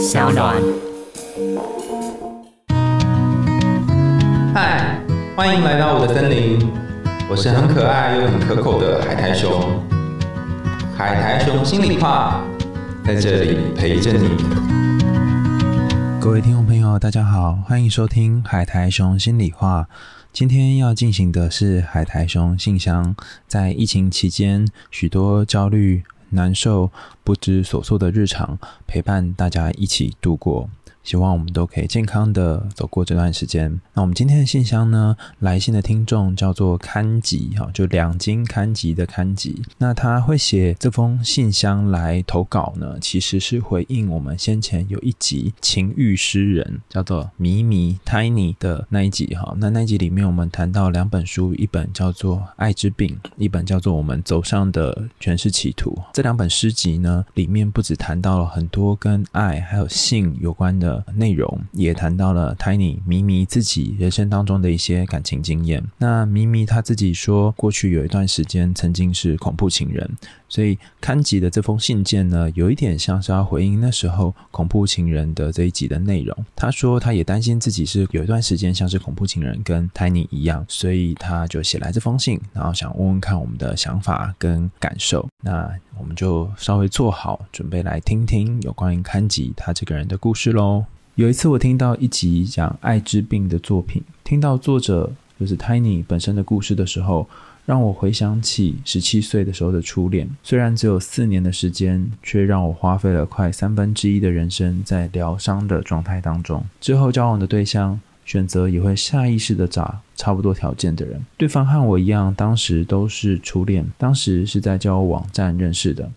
小暖。嗨，欢迎来到我的森林，我是很可爱又很可口的海苔熊。海苔熊心里话，在这里陪着你。各位听众朋友，大家好，欢迎收听海苔熊心里话。今天要进行的是海苔熊信箱，在疫情期间，许多焦虑、难受、不知所措的日常，陪伴大家一起度过。希望我们都可以健康的走过这段时间。那我们今天的信箱呢？来信的听众叫做刊吉，哈，就两金刊吉的刊吉。那他会写这封信箱来投稿呢，其实是回应我们先前有一集情欲诗人叫做迷迷 Tiny 的那一集，哈。那那一集里面我们谈到两本书，一本叫做《爱之病》，一本叫做《我们走上的全是企图》。这两本诗集呢，里面不止谈到了很多跟爱还有性有关的。内容也谈到了 Tiny 咪咪自己人生当中的一些感情经验。那咪咪他自己说，过去有一段时间曾经是恐怖情人，所以刊吉的这封信件呢，有一点像是要回应那时候恐怖情人的这一集的内容。他说他也担心自己是有一段时间像是恐怖情人，跟 Tiny 一样，所以他就写来这封信，然后想问问看我们的想法跟感受。那我们就稍微做好准备来听听有关于刊吉他这个人的故事喽。有一次我听到一集讲艾滋病的作品，听到作者就是 Tiny 本身的故事的时候，让我回想起十七岁的时候的初恋。虽然只有四年的时间，却让我花费了快三分之一的人生在疗伤的状态当中。之后交往的对象选择也会下意识的找差不多条件的人。对方和我一样，当时都是初恋，当时是在交友网站认识的。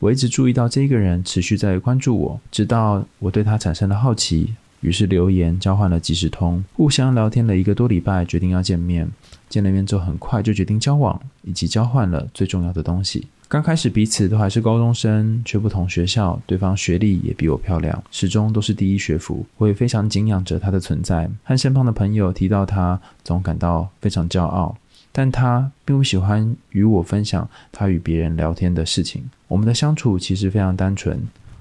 我一直注意到这个人持续在关注我，直到我对他产生了好奇，于是留言交换了即时通，互相聊天了一个多礼拜，决定要见面。见了面之后，很快就决定交往，以及交换了最重要的东西。刚开始彼此都还是高中生，却不同学校，对方学历也比我漂亮，始终都是第一学府。我也非常敬仰着他的存在，和身旁的朋友提到他，总感到非常骄傲。但他并不喜欢与我分享他与别人聊天的事情。我们的相处其实非常单纯。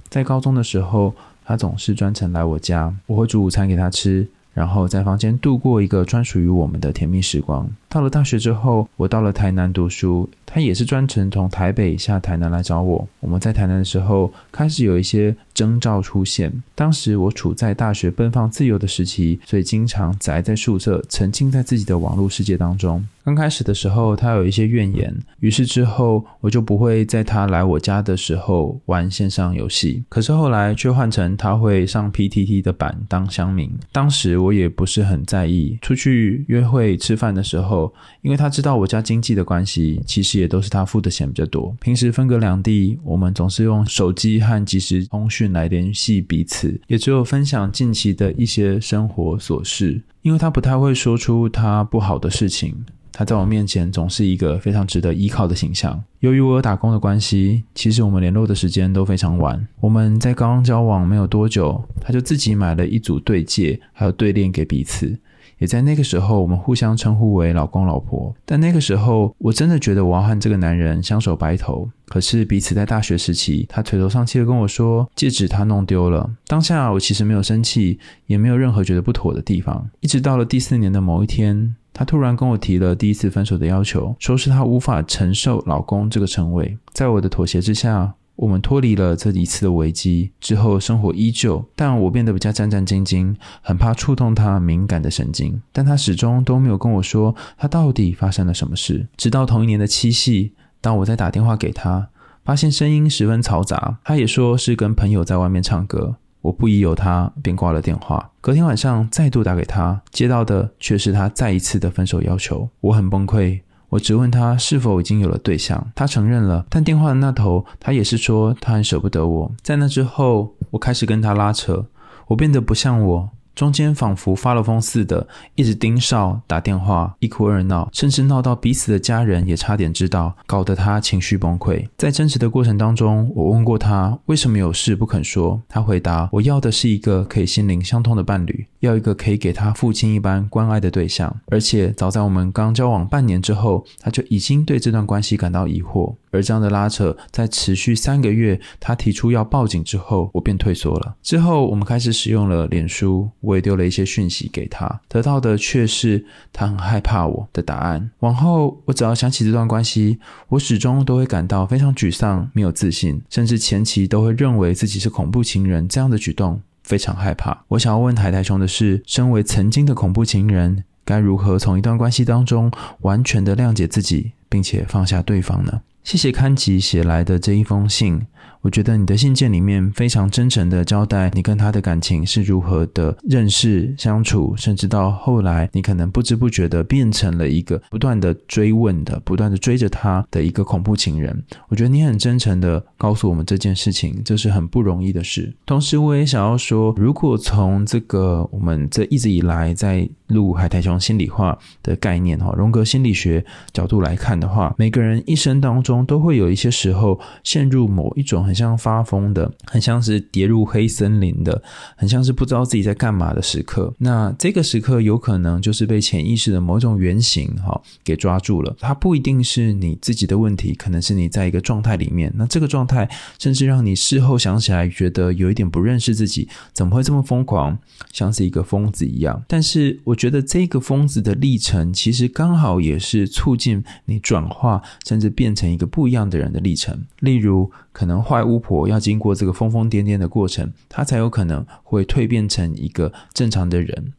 在高中的时候，他总是专程来我家，我会煮午餐给他吃，然后在房间度过一个专属于我们的甜蜜时光。到了大学之后，我到了台南读书，他也是专程从台北下台南来找我。我们在台南的时候，开始有一些征兆出现。当时我处在大学奔放自由的时期，所以经常宅在宿舍，沉浸在自己的网络世界当中。刚开始的时候，他有一些怨言，于是之后我就不会在他来我家的时候玩线上游戏。可是后来却换成他会上 PTT 的版当乡民。当时我也不是很在意，出去约会吃饭的时候。因为他知道我家经济的关系，其实也都是他付的钱比较多。平时分隔两地，我们总是用手机和即时通讯来联系彼此，也只有分享近期的一些生活琐事。因为他不太会说出他不好的事情，他在我面前总是一个非常值得依靠的形象。由于我有打工的关系，其实我们联络的时间都非常晚。我们在刚刚交往没有多久，他就自己买了一组对戒，还有对链给彼此。也在那个时候，我们互相称呼为老公老婆。但那个时候，我真的觉得我要和这个男人相守白头。可是彼此在大学时期，他垂头丧气的跟我说，戒指他弄丢了。当下我其实没有生气，也没有任何觉得不妥的地方。一直到了第四年的某一天，他突然跟我提了第一次分手的要求，说是他无法承受老公这个称谓。在我的妥协之下。我们脱离了这一次的危机之后，生活依旧，但我变得比较战战兢兢，很怕触动他敏感的神经。但他始终都没有跟我说他到底发生了什么事。直到同一年的七夕，当我在打电话给他，发现声音十分嘈杂，他也说是跟朋友在外面唱歌。我不疑有他，便挂了电话。隔天晚上再度打给他，接到的却是他再一次的分手要求。我很崩溃。我只问他是否已经有了对象，他承认了，但电话的那头，他也是说他很舍不得我。在那之后，我开始跟他拉扯，我变得不像我，中间仿佛发了疯似的，一直盯梢打电话，一哭二闹，甚至闹到彼此的家人也差点知道，搞得他情绪崩溃。在争执的过程当中，我问过他为什么有事不肯说，他回答：“我要的是一个可以心灵相通的伴侣，要一个可以给他父亲一般关爱的对象。”而且早在我们刚交往半年之后，他就已经对这段关系感到疑惑。而这样的拉扯在持续三个月，他提出要报警之后，我便退缩了。之后我们开始使用了脸书，我也丢了一些讯息给他，得到的却是他很害怕我的答案。往后我只要想起这段关系，我始终都会感到非常沮丧、没有自信，甚至前期都会认为自己是恐怖情人。这样的举动非常害怕。我想要问台台兄的是：身为曾经的恐怖情人，该如何从一段关系当中完全的谅解自己，并且放下对方呢？谢谢康吉写来的这一封信。我觉得你的信件里面非常真诚的交代你跟他的感情是如何的认识相处，甚至到后来你可能不知不觉的变成了一个不断的追问的、不断的追着他的一个恐怖情人。我觉得你很真诚的告诉我们这件事情，这是很不容易的事。同时，我也想要说，如果从这个我们这一直以来在录海苔熊心理化的概念哈，荣格心理学角度来看的话，每个人一生当中都会有一些时候陷入某一种。很像发疯的，很像是跌入黑森林的，很像是不知道自己在干嘛的时刻。那这个时刻有可能就是被潜意识的某种原型哈给抓住了。它不一定是你自己的问题，可能是你在一个状态里面。那这个状态甚至让你事后想起来觉得有一点不认识自己，怎么会这么疯狂，像是一个疯子一样。但是我觉得这个疯子的历程，其实刚好也是促进你转化，甚至变成一个不一样的人的历程。例如。可能巫婆要经过这个疯疯癫癫的过程，她才有可能会蜕变成一个正常的人，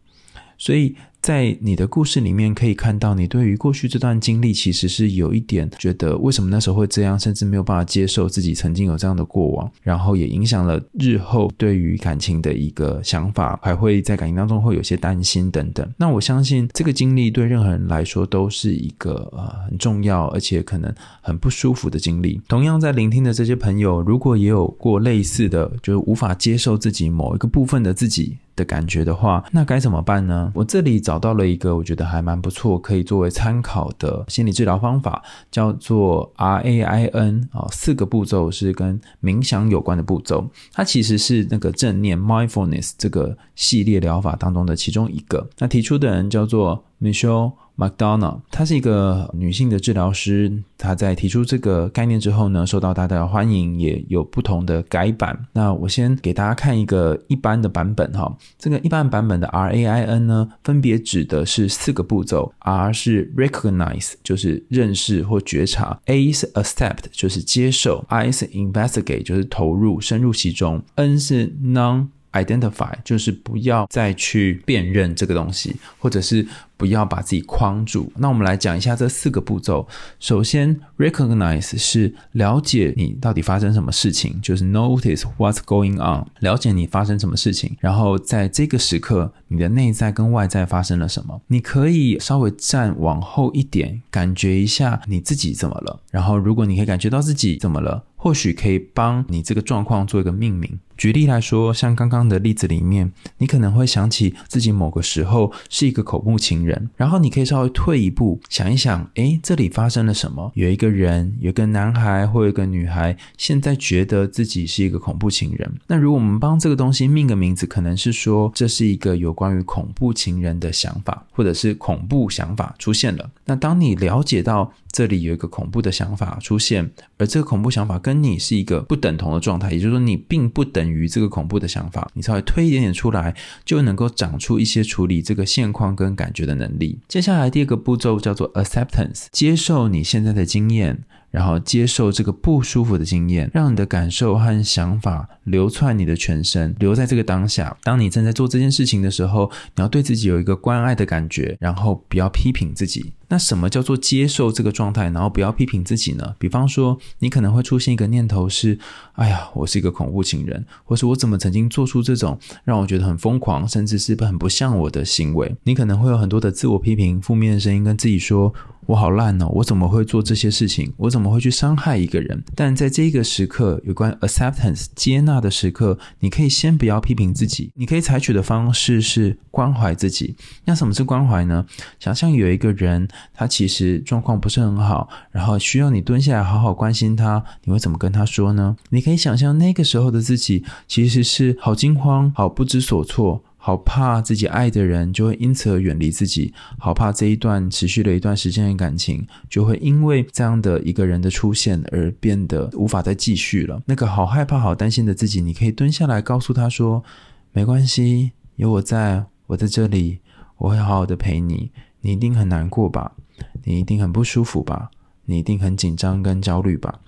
所以。在你的故事里面，可以看到你对于过去这段经历，其实是有一点觉得为什么那时候会这样，甚至没有办法接受自己曾经有这样的过往，然后也影响了日后对于感情的一个想法，还会在感情当中会有些担心等等。那我相信这个经历对任何人来说都是一个呃很重要，而且可能很不舒服的经历。同样在聆听的这些朋友，如果也有过类似的，就是无法接受自己某一个部分的自己。的感觉的话，那该怎么办呢？我这里找到了一个我觉得还蛮不错，可以作为参考的心理治疗方法，叫做 R A I N 啊，四个步骤是跟冥想有关的步骤。它其实是那个正念 Mindfulness 这个系列疗法当中的其中一个。那提出的人叫做 Michelle。McDonald，她是一个女性的治疗师。她在提出这个概念之后呢，受到大家的欢迎，也有不同的改版。那我先给大家看一个一般的版本哈。这个一般版本的 R A I N 呢，分别指的是四个步骤：R 是 Recognize，就是认识或觉察；A 是 Accept，就是接受；I 是 Investigate，就是投入深入其中；N 是 Non。Identify 就是不要再去辨认这个东西，或者是不要把自己框住。那我们来讲一下这四个步骤。首先，recognize 是了解你到底发生什么事情，就是 notice what's going on，了解你发生什么事情。然后在这个时刻，你的内在跟外在发生了什么？你可以稍微站往后一点，感觉一下你自己怎么了。然后，如果你可以感觉到自己怎么了，或许可以帮你这个状况做一个命名。举例来说，像刚刚的例子里面，你可能会想起自己某个时候是一个恐怖情人，然后你可以稍微退一步想一想，诶，这里发生了什么？有一个人，有个男孩或一个女孩，现在觉得自己是一个恐怖情人。那如果我们帮这个东西命个名字，可能是说这是一个有关于恐怖情人的想法，或者是恐怖想法出现了。那当你了解到这里有一个恐怖的想法出现，而这个恐怖想法跟你是一个不等同的状态，也就是说，你并不等。于这个恐怖的想法，你稍微推一点点出来，就能够长出一些处理这个现况跟感觉的能力。接下来第二个步骤叫做 acceptance，接受你现在的经验，然后接受这个不舒服的经验，让你的感受和想法流窜你的全身，留在这个当下。当你正在做这件事情的时候，你要对自己有一个关爱的感觉，然后不要批评自己。那什么叫做接受这个状态，然后不要批评自己呢？比方说，你可能会出现一个念头是：哎呀，我是一个恐怖情人，或是我怎么曾经做出这种让我觉得很疯狂，甚至是很不像我的行为？你可能会有很多的自我批评、负面的声音跟自己说。我好烂哦！我怎么会做这些事情？我怎么会去伤害一个人？但在这个时刻，有关 acceptance 接纳的时刻，你可以先不要批评自己，你可以采取的方式是关怀自己。那什么是关怀呢？想象有一个人，他其实状况不是很好，然后需要你蹲下来好好关心他，你会怎么跟他说呢？你可以想象那个时候的自己其实是好惊慌、好不知所措。好怕自己爱的人就会因此而远离自己，好怕这一段持续了一段时间的感情就会因为这样的一个人的出现而变得无法再继续了。那个好害怕、好担心的自己，你可以蹲下来告诉他说：“没关系，有我在，我在这里，我会好好的陪你。你一定很难过吧？你一定很不舒服吧？你一定很紧张跟焦虑吧？”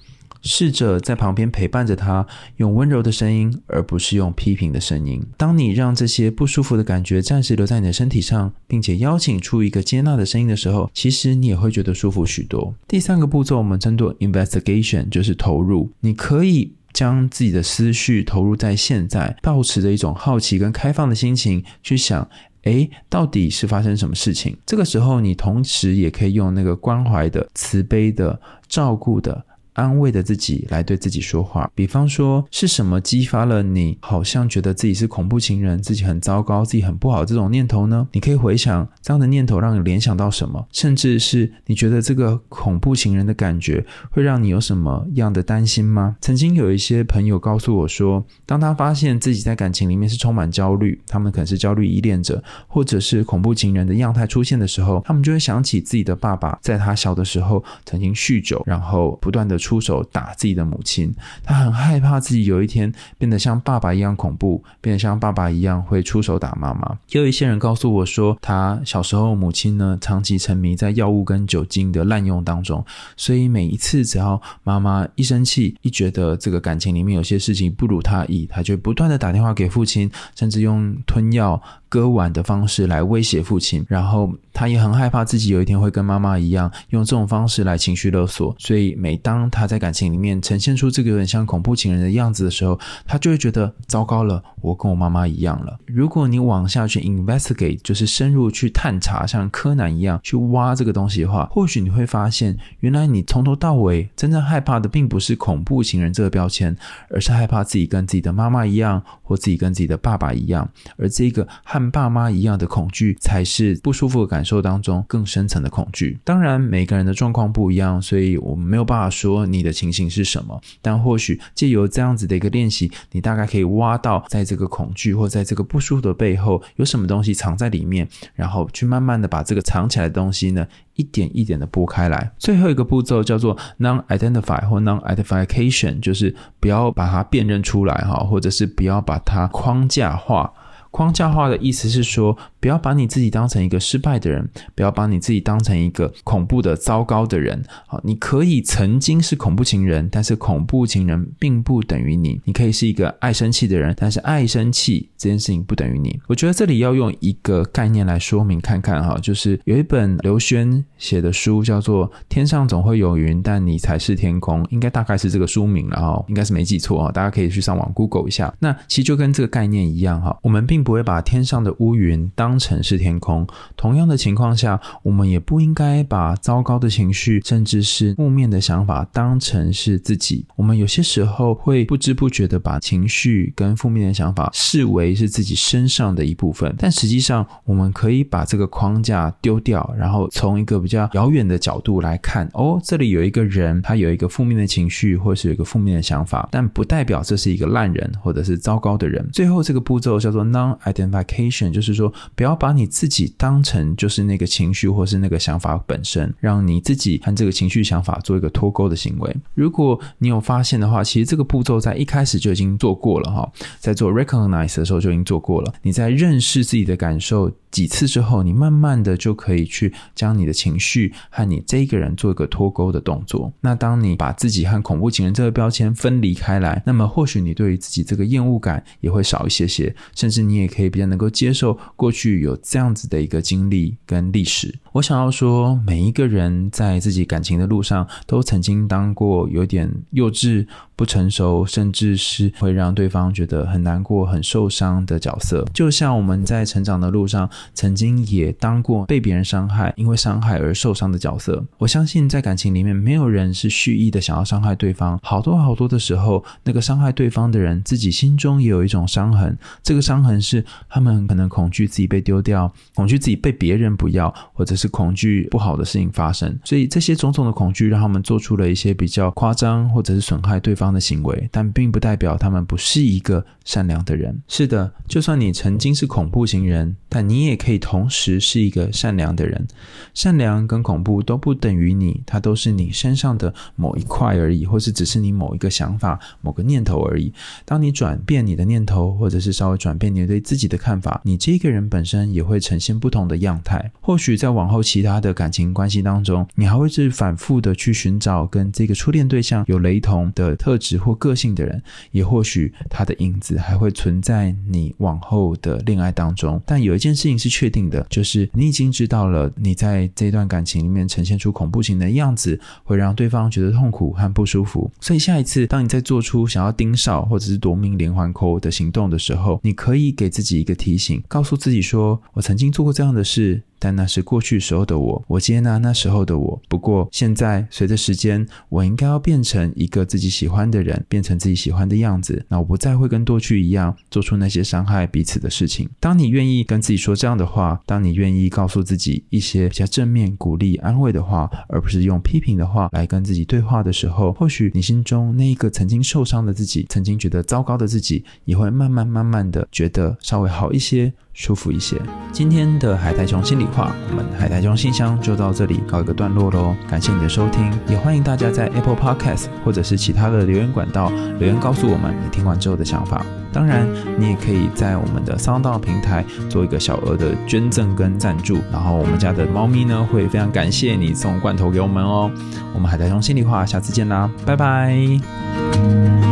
试着在旁边陪伴着他，用温柔的声音，而不是用批评的声音。当你让这些不舒服的感觉暂时留在你的身体上，并且邀请出一个接纳的声音的时候，其实你也会觉得舒服许多。第三个步骤我们称作 investigation，就是投入。你可以将自己的思绪投入在现在，保持着一种好奇跟开放的心情去想：诶，到底是发生什么事情？这个时候，你同时也可以用那个关怀的、慈悲的、照顾的。安慰的自己来对自己说话，比方说是什么激发了你好像觉得自己是恐怖情人，自己很糟糕，自己很不好这种念头呢？你可以回想这样的念头让你联想到什么，甚至是你觉得这个恐怖情人的感觉会让你有什么样的担心吗？曾经有一些朋友告诉我说，当他发现自己在感情里面是充满焦虑，他们可能是焦虑依恋者，或者是恐怖情人的样态出现的时候，他们就会想起自己的爸爸在他小的时候曾经酗酒，然后不断的。出手打自己的母亲，他很害怕自己有一天变得像爸爸一样恐怖，变得像爸爸一样会出手打妈妈。也有一些人告诉我说，他小时候母亲呢长期沉迷在药物跟酒精的滥用当中，所以每一次只要妈妈一生气，一觉得这个感情里面有些事情不如他意，他就不断的打电话给父亲，甚至用吞药。割腕的方式来威胁父亲，然后他也很害怕自己有一天会跟妈妈一样用这种方式来情绪勒索，所以每当他在感情里面呈现出这个有点像恐怖情人的样子的时候，他就会觉得糟糕了，我跟我妈妈一样了。如果你往下去 investigate，就是深入去探查，像柯南一样去挖这个东西的话，或许你会发现，原来你从头到尾真正害怕的并不是恐怖情人这个标签，而是害怕自己跟自己的妈妈一样，或自己跟自己的爸爸一样，而这个害。跟爸妈一样的恐惧，才是不舒服的感受当中更深层的恐惧。当然，每个人的状况不一样，所以我们没有办法说你的情形是什么。但或许借由这样子的一个练习，你大概可以挖到在这个恐惧或在这个不舒服的背后有什么东西藏在里面，然后去慢慢的把这个藏起来的东西呢，一点一点的拨开来。最后一个步骤叫做 non-identify 或 non-identification，就是不要把它辨认出来哈，或者是不要把它框架化。框架化的意思是说。不要把你自己当成一个失败的人，不要把你自己当成一个恐怖的、糟糕的人。好，你可以曾经是恐怖情人，但是恐怖情人并不等于你。你可以是一个爱生气的人，但是爱生气这件事情不等于你。我觉得这里要用一个概念来说明看看哈，就是有一本刘轩写的书叫做《天上总会有云，但你才是天空》，应该大概是这个书名了哈，应该是没记错啊。大家可以去上网 Google 一下。那其实就跟这个概念一样哈，我们并不会把天上的乌云当成是天空，同样的情况下，我们也不应该把糟糕的情绪，甚至是负面的想法当成是自己。我们有些时候会不知不觉的把情绪跟负面的想法视为是自己身上的一部分，但实际上，我们可以把这个框架丢掉，然后从一个比较遥远的角度来看，哦，这里有一个人，他有一个负面的情绪，或是有一个负面的想法，但不代表这是一个烂人或者是糟糕的人。最后这个步骤叫做 Identification 就是说。不要把你自己当成就是那个情绪或是那个想法本身，让你自己和这个情绪想法做一个脱钩的行为。如果你有发现的话，其实这个步骤在一开始就已经做过了哈，在做 recognize 的时候就已经做过了。你在认识自己的感受。几次之后，你慢慢的就可以去将你的情绪和你这个人做一个脱钩的动作。那当你把自己和恐怖情人这个标签分离开来，那么或许你对于自己这个厌恶感也会少一些些，甚至你也也可以比较能够接受过去有这样子的一个经历跟历史。我想要说，每一个人在自己感情的路上，都曾经当过有点幼稚、不成熟，甚至是会让对方觉得很难过、很受伤的角色。就像我们在成长的路上，曾经也当过被别人伤害、因为伤害而受伤的角色。我相信，在感情里面，没有人是蓄意的想要伤害对方。好多好多的时候，那个伤害对方的人，自己心中也有一种伤痕。这个伤痕是他们可能恐惧自己被丢掉，恐惧自己被别人不要，或者是是恐惧不好的事情发生。所以这些种种的恐惧，让他们做出了一些比较夸张或者是损害对方的行为，但并不代表他们不是一个善良的人。是的，就算你曾经是恐怖型人，但你也可以同时是一个善良的人。善良跟恐怖都不等于你，它都是你身上的某一块而已，或是只是你某一个想法、某个念头而已。当你转变你的念头，或者是稍微转变你对自己的看法，你这个人本身也会呈现不同的样态。或许在往后其他的感情关系当中，你还会是反复的去寻找跟这个初恋对象有雷同的特质或个性的人，也或许他的影子还会存在你往后的恋爱当中。但有一件事情是确定的，就是你已经知道了你在这段感情里面呈现出恐怖型的样子，会让对方觉得痛苦和不舒服。所以下一次当你在做出想要盯梢或者是夺命连环扣的行动的时候，你可以给自己一个提醒，告诉自己说：“我曾经做过这样的事。”但那是过去时候的我，我接纳那时候的我。不过现在随着时间，我应该要变成一个自己喜欢的人，变成自己喜欢的样子。那我不再会跟过去一样做出那些伤害彼此的事情。当你愿意跟自己说这样的话，当你愿意告诉自己一些比较正面、鼓励、安慰的话，而不是用批评的话来跟自己对话的时候，或许你心中那一个曾经受伤的自己，曾经觉得糟糕的自己，也会慢慢慢慢的觉得稍微好一些。舒服一些。今天的海苔熊心里话，我们海苔熊信箱就到这里告一个段落喽。感谢你的收听，也欢迎大家在 Apple Podcast 或者是其他的留言管道留言告诉我们你听完之后的想法。当然，你也可以在我们的 Sound 平台做一个小额的捐赠跟赞助，然后我们家的猫咪呢会非常感谢你送罐头给我们哦。我们海苔熊心里话，下次见啦，拜拜。